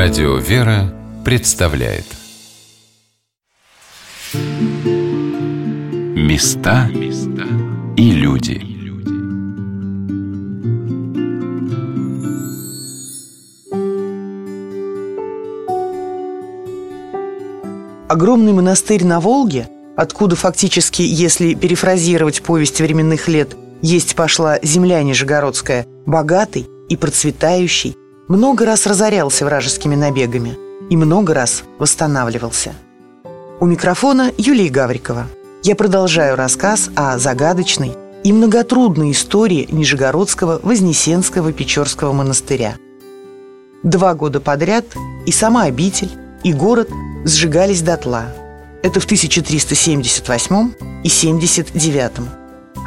Радио «Вера» представляет. Места и люди. Огромный монастырь на Волге, откуда фактически, если перефразировать повесть временных лет, есть пошла земля Нижегородская, богатый и процветающий, много раз разорялся вражескими набегами и много раз восстанавливался. У микрофона Юлия Гаврикова. Я продолжаю рассказ о загадочной и многотрудной истории Нижегородского Вознесенского Печорского монастыря. Два года подряд и сама обитель, и город сжигались дотла. Это в 1378 и 79.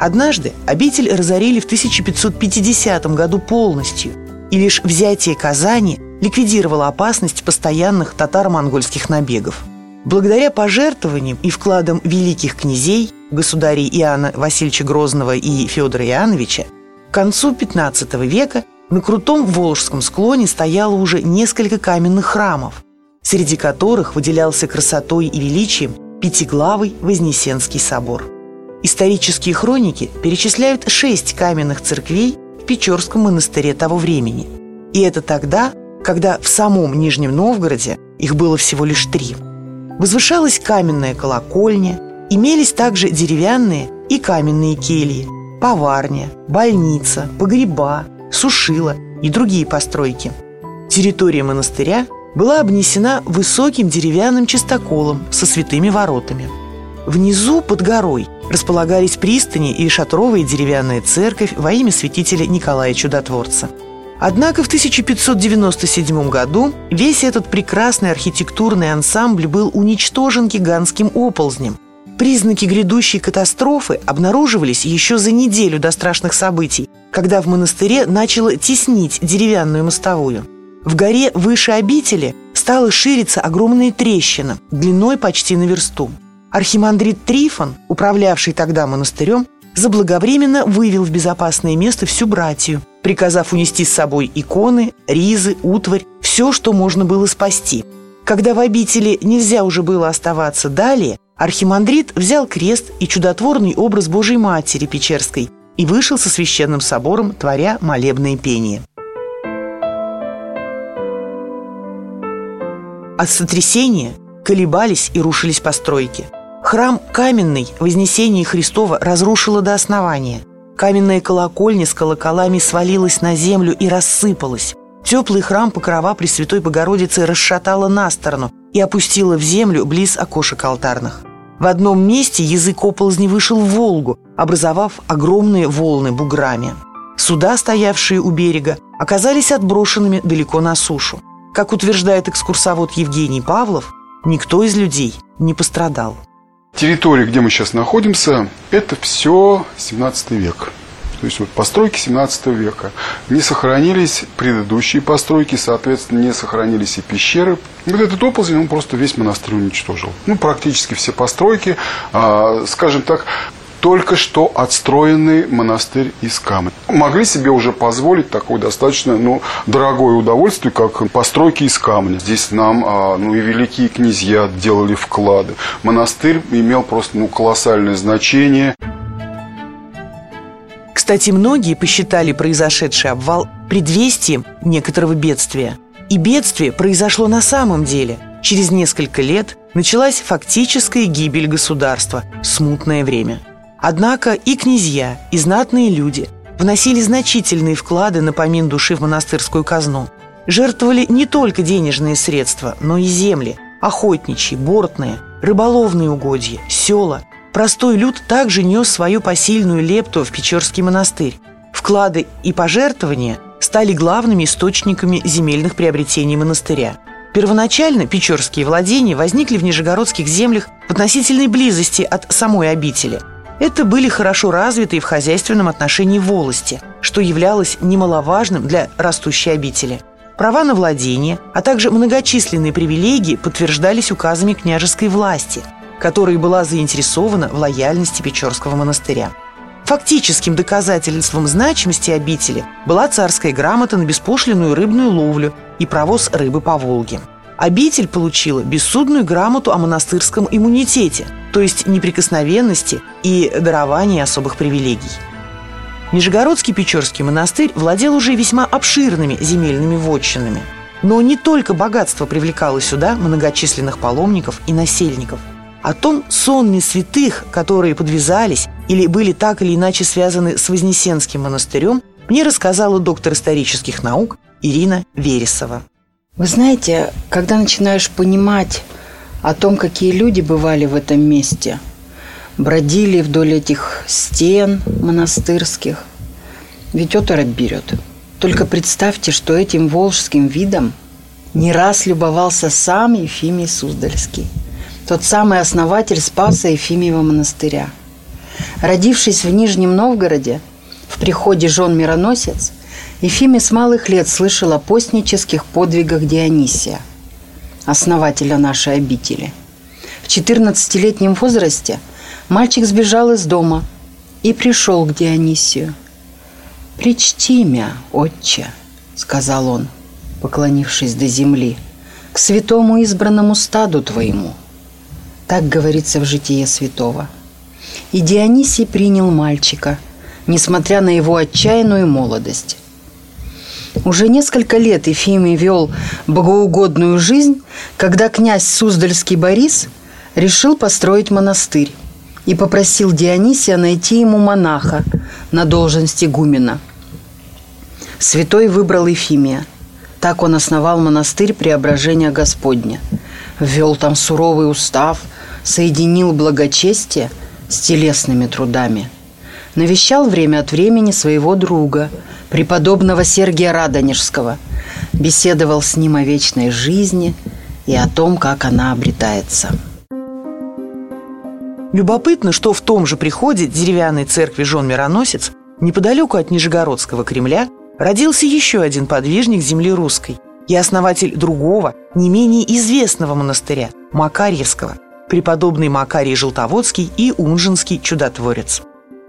Однажды обитель разорили в 1550 году полностью, и лишь взятие Казани ликвидировало опасность постоянных татаро-монгольских набегов. Благодаря пожертвованиям и вкладам великих князей, государей Иоанна Васильевича Грозного и Федора Иоанновича, к концу XV века на крутом Волжском склоне стояло уже несколько каменных храмов, среди которых выделялся красотой и величием пятиглавый Вознесенский собор. Исторические хроники перечисляют шесть каменных церквей в Печорском монастыре того времени. И это тогда, когда в самом Нижнем Новгороде их было всего лишь три. Возвышалась каменная колокольня, имелись также деревянные и каменные кельи, поварня, больница, погреба, сушила и другие постройки. Территория монастыря была обнесена высоким деревянным чистоколом со святыми воротами. Внизу, под горой, располагались пристани и шатровая деревянная церковь во имя святителя Николая Чудотворца. Однако в 1597 году весь этот прекрасный архитектурный ансамбль был уничтожен гигантским оползнем. Признаки грядущей катастрофы обнаруживались еще за неделю до страшных событий, когда в монастыре начало теснить деревянную мостовую. В горе выше обители стала шириться огромная трещина длиной почти на версту. Архимандрит Трифон, управлявший тогда монастырем, заблаговременно вывел в безопасное место всю братью, приказав унести с собой иконы, ризы, утварь, все, что можно было спасти. Когда в обители нельзя уже было оставаться далее, архимандрит взял крест и чудотворный образ Божьей Матери Печерской и вышел со священным собором, творя молебное пение. От сотрясения колебались и рушились постройки – Храм каменный Вознесение Христова разрушило до основания. Каменная колокольня с колоколами свалилась на землю и рассыпалась. Теплый храм Покрова Пресвятой Богородицы расшатала на сторону и опустила в землю близ окошек алтарных. В одном месте язык оползни вышел в Волгу, образовав огромные волны буграми. Суда, стоявшие у берега, оказались отброшенными далеко на сушу. Как утверждает экскурсовод Евгений Павлов, никто из людей не пострадал. Территория, где мы сейчас находимся, это все 17 век. То есть вот постройки 17 века. Не сохранились предыдущие постройки, соответственно, не сохранились и пещеры. Вот этот оползень, он просто весь монастырь уничтожил. Ну, практически все постройки, а, скажем так, только что отстроенный монастырь из камня. Могли себе уже позволить такое достаточно ну, дорогое удовольствие, как постройки из камня. Здесь нам а, ну, и великие князья делали вклады. Монастырь имел просто ну, колоссальное значение. Кстати, многие посчитали произошедший обвал предвестием некоторого бедствия. И бедствие произошло на самом деле. Через несколько лет началась фактическая гибель государства, смутное время – Однако и князья, и знатные люди вносили значительные вклады на помин души в монастырскую казну. Жертвовали не только денежные средства, но и земли, охотничьи, бортные, рыболовные угодья, села. Простой люд также нес свою посильную лепту в Печорский монастырь. Вклады и пожертвования стали главными источниками земельных приобретений монастыря. Первоначально печорские владения возникли в нижегородских землях в относительной близости от самой обители – это были хорошо развитые в хозяйственном отношении волости, что являлось немаловажным для растущей обители. Права на владение, а также многочисленные привилегии подтверждались указами княжеской власти, которая была заинтересована в лояльности Печорского монастыря. Фактическим доказательством значимости обители была царская грамота на беспошлинную рыбную ловлю и провоз рыбы по Волге. Обитель получила бессудную грамоту о монастырском иммунитете, то есть неприкосновенности и даровании особых привилегий. Нижегородский Печорский монастырь владел уже весьма обширными земельными вотчинами. Но не только богатство привлекало сюда многочисленных паломников и насельников. О том сонме святых, которые подвязались или были так или иначе связаны с Вознесенским монастырем, мне рассказала доктор исторических наук Ирина Вересова. Вы знаете, когда начинаешь понимать о том, какие люди бывали в этом месте, бродили вдоль этих стен монастырских, ведь оторопь берет. Только представьте, что этим волжским видом не раз любовался сам Ефимий Суздальский, тот самый основатель Спаса Ефимиева монастыря. Родившись в Нижнем Новгороде, в приходе жен Мироносец – Ефимий с малых лет слышал о постнических подвигах Дионисия, основателя нашей обители. В 14-летнем возрасте мальчик сбежал из дома и пришел к Дионисию. «Причти мя, отче», — сказал он, поклонившись до земли, «к святому избранному стаду твоему». Так говорится в житие святого. И Дионисий принял мальчика, несмотря на его отчаянную молодость. Уже несколько лет Ефимий вел богоугодную жизнь, когда князь Суздальский Борис решил построить монастырь и попросил Дионисия найти ему монаха на должность игумена. Святой выбрал Ефимия. Так он основал монастырь Преображения Господня. Ввел там суровый устав, соединил благочестие с телесными трудами. Навещал время от времени своего друга – преподобного Сергия Радонежского, беседовал с ним о вечной жизни и о том, как она обретается. Любопытно, что в том же приходе деревянной церкви Жон Мироносец, неподалеку от Нижегородского Кремля, родился еще один подвижник земли русской и основатель другого, не менее известного монастыря – Макарьевского, преподобный Макарий Желтоводский и Унжинский чудотворец.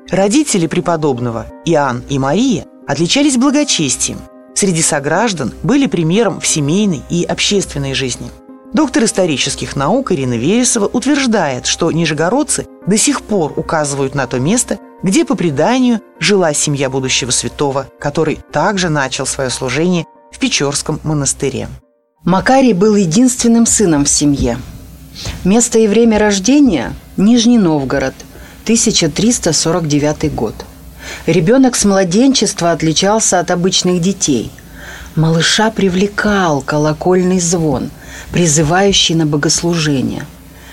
Родители преподобного, Иоанн и Мария, отличались благочестием. Среди сограждан были примером в семейной и общественной жизни. Доктор исторических наук Ирина Вересова утверждает, что нижегородцы до сих пор указывают на то место, где по преданию жила семья будущего святого, который также начал свое служение в Печорском монастыре. Макарий был единственным сыном в семье. Место и время рождения – Нижний Новгород, 1349 год – Ребенок с младенчества отличался от обычных детей. Малыша привлекал колокольный звон, призывающий на богослужение.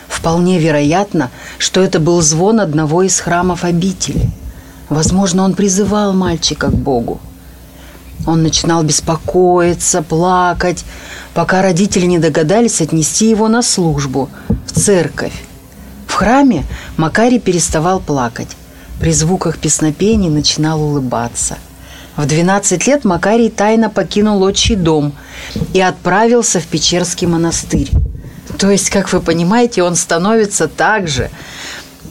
Вполне вероятно, что это был звон одного из храмов обители. Возможно, он призывал мальчика к Богу. Он начинал беспокоиться, плакать, пока родители не догадались отнести его на службу, в церковь. Храме Макарий переставал плакать. При звуках песнопений начинал улыбаться. В 12 лет Макарий тайно покинул отчий дом и отправился в Печерский монастырь. То есть, как вы понимаете, он становится также,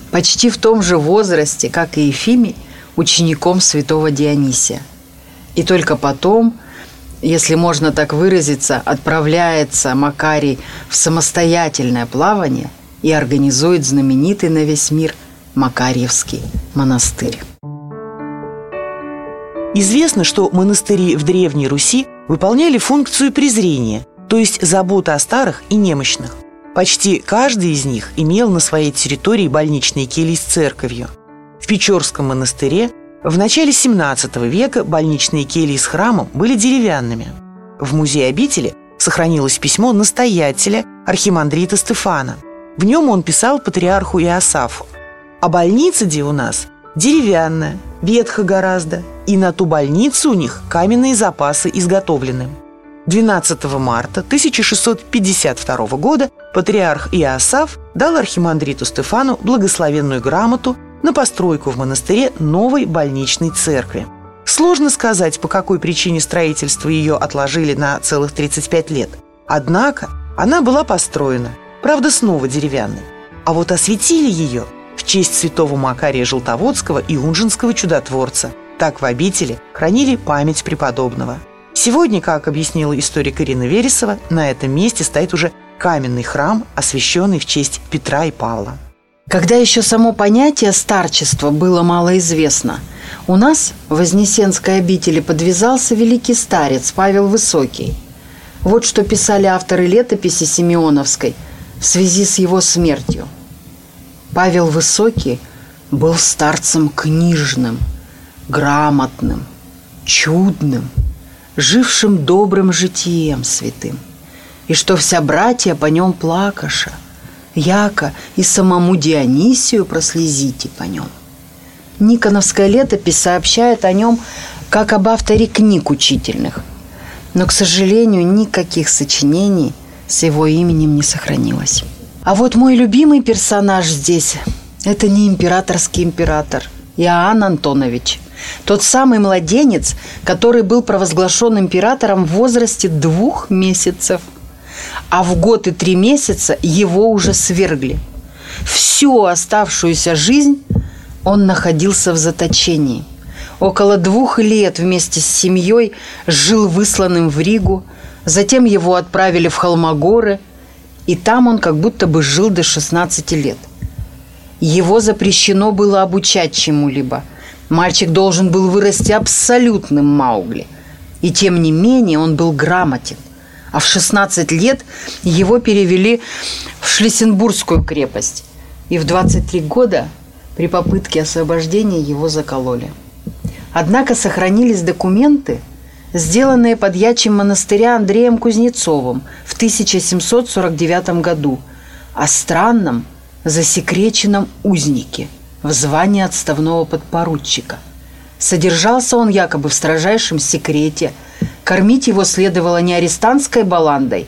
почти в том же возрасте, как и Ефимий, учеником святого Дионисия. И только потом, если можно так выразиться, отправляется Макарий в самостоятельное плавание и организует знаменитый на весь мир – Макарьевский монастырь. Известно, что монастыри в Древней Руси выполняли функцию презрения, то есть заботы о старых и немощных. Почти каждый из них имел на своей территории больничные кельи с церковью. В Печорском монастыре в начале 17 века больничные кельи с храмом были деревянными. В музее обители сохранилось письмо настоятеля архимандрита Стефана. В нем он писал патриарху Иосафу – а больница где у нас деревянная, ветха гораздо, и на ту больницу у них каменные запасы изготовлены. 12 марта 1652 года патриарх Иосаф дал архимандриту Стефану благословенную грамоту на постройку в монастыре новой больничной церкви. Сложно сказать, по какой причине строительство ее отложили на целых 35 лет. Однако она была построена, правда снова деревянной. А вот осветили ее – в честь святого Макария Желтоводского и Унжинского чудотворца. Так в обители хранили память преподобного. Сегодня, как объяснила историк Ирина Вересова, на этом месте стоит уже каменный храм, освященный в честь Петра и Павла. Когда еще само понятие старчества было мало известно, у нас в Вознесенской обители подвязался великий старец Павел Высокий. Вот что писали авторы летописи Симеоновской в связи с его смертью. Павел Высокий был старцем книжным, грамотным, чудным, жившим добрым житием святым, и что вся братья по нем плакаша – яко и самому Дионисию прослезите по нем. Никоновская летопись сообщает о нем как об авторе книг учительных, но, к сожалению, никаких сочинений с его именем не сохранилось. А вот мой любимый персонаж здесь – это не императорский император, Иоанн Антонович – тот самый младенец, который был провозглашен императором в возрасте двух месяцев – а в год и три месяца его уже свергли. Всю оставшуюся жизнь он находился в заточении. Около двух лет вместе с семьей жил высланным в Ригу, затем его отправили в Холмогоры, и там он как будто бы жил до 16 лет. Его запрещено было обучать чему-либо. Мальчик должен был вырасти абсолютным Маугли. И тем не менее он был грамотен а в 16 лет его перевели в Шлиссенбургскую крепость. И в 23 года при попытке освобождения его закололи. Однако сохранились документы, сделанные подьячим монастыря Андреем Кузнецовым в 1749 году о странном засекреченном узнике в звании отставного подпоручика. Содержался он якобы в строжайшем секрете – Кормить его следовало не арестантской баландой,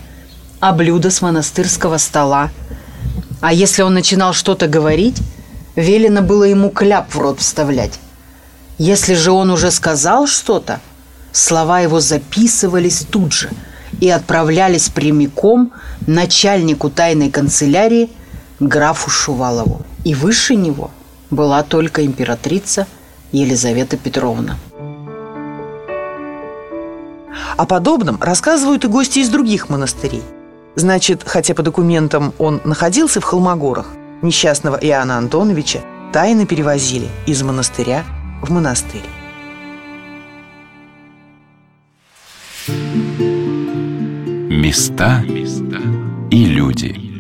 а блюдо с монастырского стола. А если он начинал что-то говорить, велено было ему кляп в рот вставлять. Если же он уже сказал что-то, слова его записывались тут же и отправлялись прямиком начальнику тайной канцелярии графу Шувалову. И выше него была только императрица Елизавета Петровна. О подобном рассказывают и гости из других монастырей. Значит, хотя по документам он находился в Холмогорах, несчастного Иоанна Антоновича тайно перевозили из монастыря в монастырь. Места и люди.